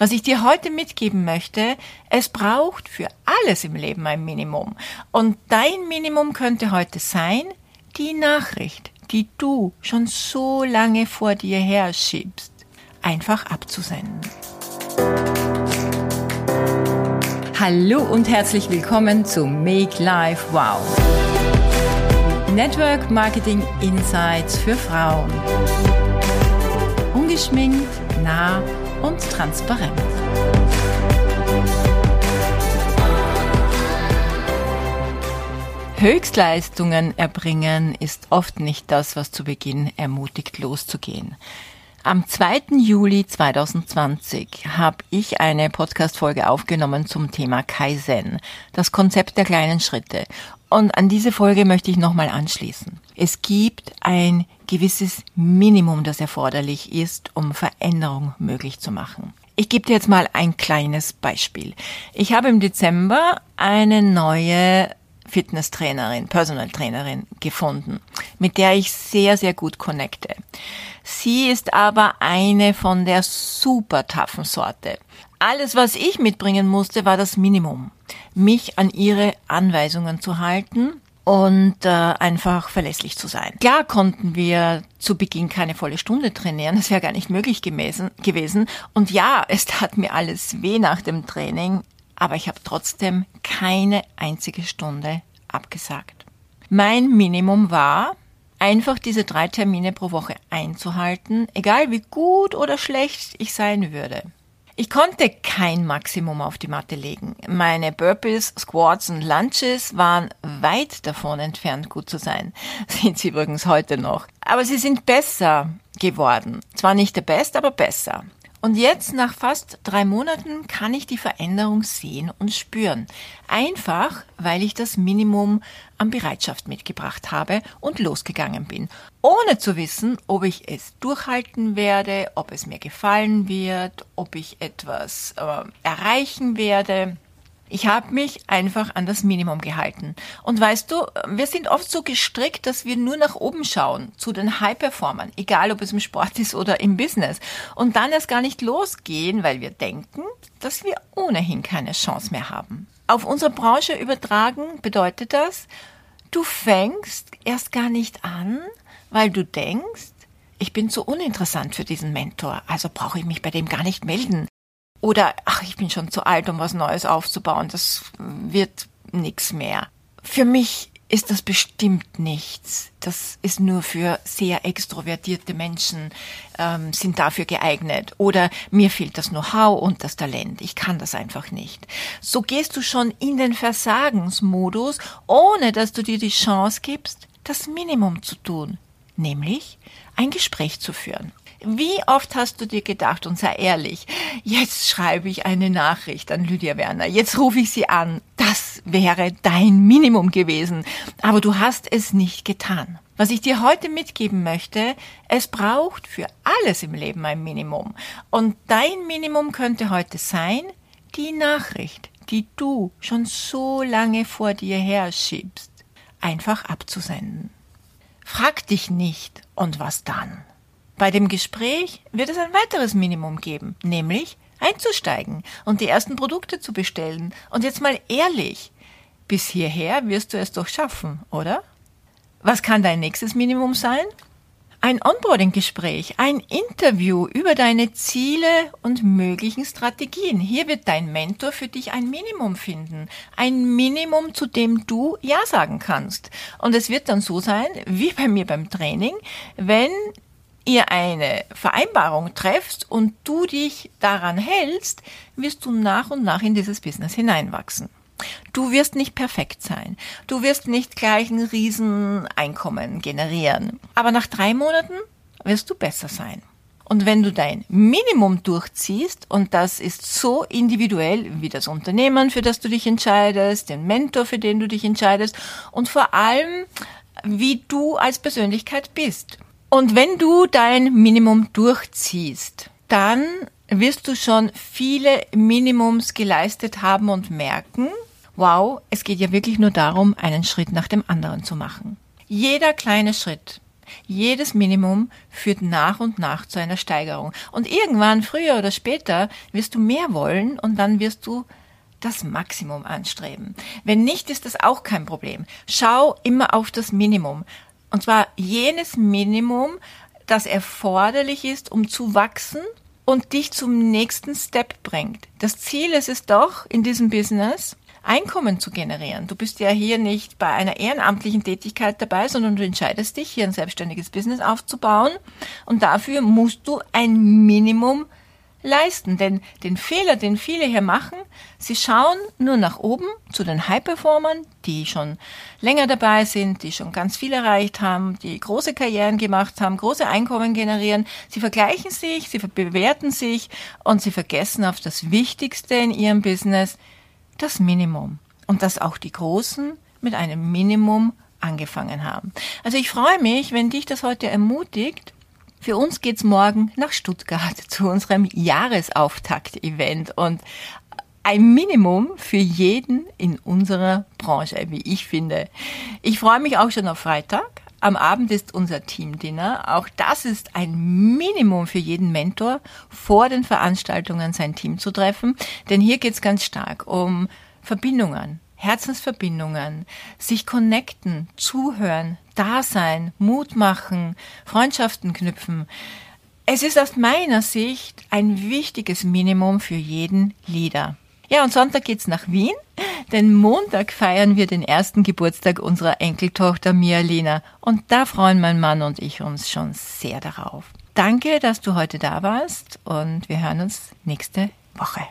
Was ich dir heute mitgeben möchte, es braucht für alles im Leben ein Minimum. Und dein Minimum könnte heute sein, die Nachricht, die du schon so lange vor dir her schiebst, einfach abzusenden. Hallo und herzlich willkommen zu Make Life Wow. Network Marketing Insights für Frauen. Ungeschminkt, nah und transparent. Höchstleistungen erbringen ist oft nicht das, was zu Beginn ermutigt loszugehen. Am 2. Juli 2020 habe ich eine Podcast-Folge aufgenommen zum Thema Kaizen, das Konzept der kleinen Schritte. Und an diese Folge möchte ich nochmal anschließen. Es gibt ein gewisses Minimum, das erforderlich ist, um Veränderung möglich zu machen. Ich gebe dir jetzt mal ein kleines Beispiel. Ich habe im Dezember eine neue Fitnesstrainerin, Personal Trainerin gefunden, mit der ich sehr, sehr gut connecte. Sie ist aber eine von der super taffen Sorte. Alles, was ich mitbringen musste, war das Minimum. Mich an ihre Anweisungen zu halten und äh, einfach verlässlich zu sein. Klar konnten wir zu Beginn keine volle Stunde trainieren, das wäre gar nicht möglich gewesen, gewesen. Und ja, es tat mir alles weh nach dem Training, aber ich habe trotzdem keine einzige Stunde abgesagt. Mein Minimum war, einfach diese drei Termine pro Woche einzuhalten, egal wie gut oder schlecht ich sein würde. Ich konnte kein Maximum auf die Matte legen. Meine Burpees, Squats und Lunches waren weit davon entfernt, gut zu sein. Sind sie übrigens heute noch. Aber sie sind besser geworden. Zwar nicht der Best, aber besser. Und jetzt, nach fast drei Monaten, kann ich die Veränderung sehen und spüren. Einfach, weil ich das Minimum an Bereitschaft mitgebracht habe und losgegangen bin. Ohne zu wissen, ob ich es durchhalten werde, ob es mir gefallen wird, ob ich etwas äh, erreichen werde. Ich habe mich einfach an das Minimum gehalten. Und weißt du, wir sind oft so gestrickt, dass wir nur nach oben schauen, zu den High-Performern, egal ob es im Sport ist oder im Business. Und dann erst gar nicht losgehen, weil wir denken, dass wir ohnehin keine Chance mehr haben. Auf unsere Branche übertragen bedeutet das, du fängst erst gar nicht an, weil du denkst, ich bin zu uninteressant für diesen Mentor, also brauche ich mich bei dem gar nicht melden. Oder, ach, ich bin schon zu alt, um was Neues aufzubauen, das wird nichts mehr. Für mich ist das bestimmt nichts. Das ist nur für sehr extrovertierte Menschen, ähm, sind dafür geeignet. Oder mir fehlt das Know-how und das Talent. Ich kann das einfach nicht. So gehst du schon in den Versagensmodus, ohne dass du dir die Chance gibst, das Minimum zu tun, nämlich ein Gespräch zu führen. Wie oft hast du dir gedacht, und sei ehrlich, jetzt schreibe ich eine Nachricht an Lydia Werner, jetzt rufe ich sie an, das wäre dein Minimum gewesen, aber du hast es nicht getan. Was ich dir heute mitgeben möchte, es braucht für alles im Leben ein Minimum. Und dein Minimum könnte heute sein, die Nachricht, die du schon so lange vor dir her schiebst, einfach abzusenden. Frag dich nicht, und was dann? Bei dem Gespräch wird es ein weiteres Minimum geben, nämlich einzusteigen und die ersten Produkte zu bestellen. Und jetzt mal ehrlich, bis hierher wirst du es doch schaffen, oder? Was kann dein nächstes Minimum sein? Ein Onboarding-Gespräch, ein Interview über deine Ziele und möglichen Strategien. Hier wird dein Mentor für dich ein Minimum finden. Ein Minimum, zu dem du Ja sagen kannst. Und es wird dann so sein, wie bei mir beim Training, wenn ihr eine Vereinbarung treffst und du dich daran hältst, wirst du nach und nach in dieses Business hineinwachsen. Du wirst nicht perfekt sein. Du wirst nicht gleich ein Rieseneinkommen generieren. Aber nach drei Monaten wirst du besser sein. Und wenn du dein Minimum durchziehst, und das ist so individuell wie das Unternehmen, für das du dich entscheidest, den Mentor, für den du dich entscheidest, und vor allem, wie du als Persönlichkeit bist. Und wenn du dein Minimum durchziehst, dann wirst du schon viele Minimums geleistet haben und merken, wow, es geht ja wirklich nur darum, einen Schritt nach dem anderen zu machen. Jeder kleine Schritt, Jedes Minimum führt nach und nach zu einer Steigerung. Und irgendwann, früher oder später, wirst du mehr wollen und dann wirst du das Maximum anstreben. Wenn nicht, ist das auch kein Problem. Schau immer auf das Minimum. Und zwar jenes Minimum, das erforderlich ist, um zu wachsen und dich zum nächsten Step bringt. Das Ziel ist es doch in diesem Business, Einkommen zu generieren. Du bist ja hier nicht bei einer ehrenamtlichen Tätigkeit dabei, sondern du entscheidest dich, hier ein selbstständiges Business aufzubauen. Und dafür musst du ein Minimum leisten. Denn den Fehler, den viele hier machen, sie schauen nur nach oben zu den High-Performern, die schon länger dabei sind, die schon ganz viel erreicht haben, die große Karrieren gemacht haben, große Einkommen generieren. Sie vergleichen sich, sie bewerten sich und sie vergessen auf das Wichtigste in ihrem Business, das Minimum. Und dass auch die Großen mit einem Minimum angefangen haben. Also ich freue mich, wenn dich das heute ermutigt, für uns geht's morgen nach Stuttgart zu unserem Jahresauftakt-Event und ein Minimum für jeden in unserer Branche, wie ich finde. Ich freue mich auch schon auf Freitag. Am Abend ist unser Teamdinner. Auch das ist ein Minimum für jeden Mentor, vor den Veranstaltungen sein Team zu treffen. Denn hier geht's ganz stark um Verbindungen, Herzensverbindungen, sich connecten, zuhören, da sein, Mut machen, Freundschaften knüpfen. Es ist aus meiner Sicht ein wichtiges Minimum für jeden Leader. Ja, und Sonntag geht's nach Wien, denn Montag feiern wir den ersten Geburtstag unserer Enkeltochter Mia Lena und da freuen mein Mann und ich uns schon sehr darauf. Danke, dass du heute da warst und wir hören uns nächste Woche.